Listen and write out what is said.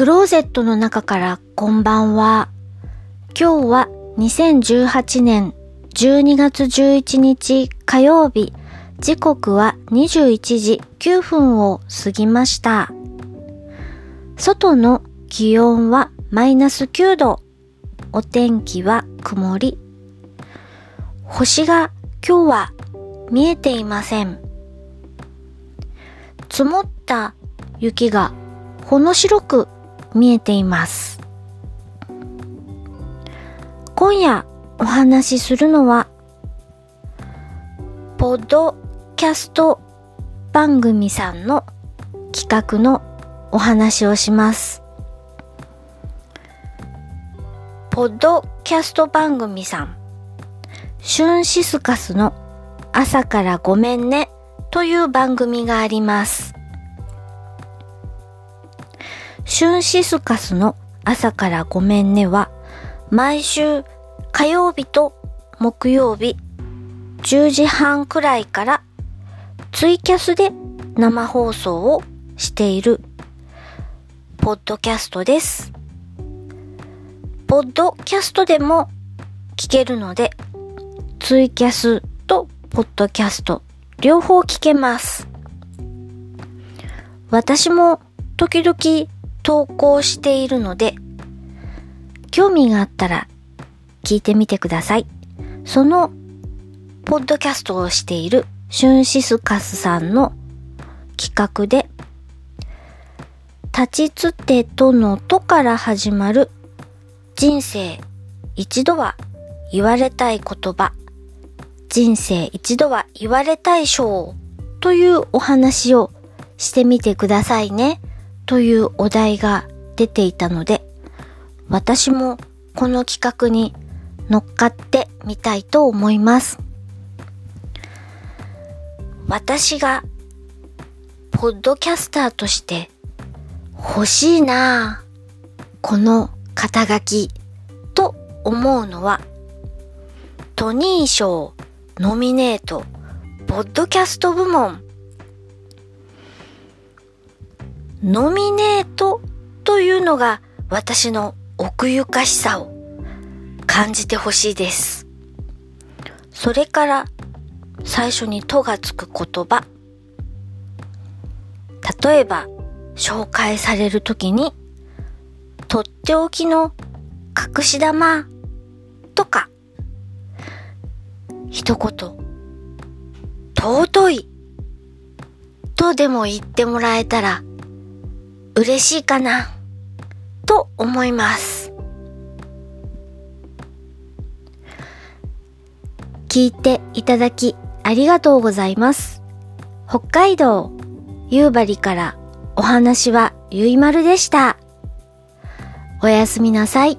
クローゼットの中からこんばんは。今日は2018年12月11日火曜日、時刻は21時9分を過ぎました。外の気温はマイナス9度。お天気は曇り。星が今日は見えていません。積もった雪がほの白く見えています。今夜お話しするのは、ポッドキャスト番組さんの企画のお話をします。ポッドキャスト番組さん、シュンシスカスの朝からごめんねという番組があります。シュンシスカスの朝からごめんねは、毎週火曜日と木曜日10時半くらいからツイキャスで生放送をしているポッドキャストです。ポッドキャストでも聞けるので、ツイキャスとポッドキャスト両方聞けます。私も時々投稿しているので、興味があったら聞いてみてください。その、ポッドキャストをしているシュンシスカスさんの企画で、立ちつてとのとから始まる人生一度は言われたい言葉、人生一度は言われたい章というお話をしてみてくださいね。というお題が出ていたので、私もこの企画に乗っかってみたいと思います。私が、ポッドキャスターとして欲しいなこの肩書きと思うのは、トニー賞ノミネートポッドキャスト部門ノミネートというのが私の奥ゆかしさを感じてほしいです。それから最初にとがつく言葉。例えば紹介されるときにとっておきの隠し玉とか一言尊いとでも言ってもらえたら嬉しいかな？と思います。聞いていただきありがとうございます。北海道夕張からお話はゆいまるでした。おやすみなさい。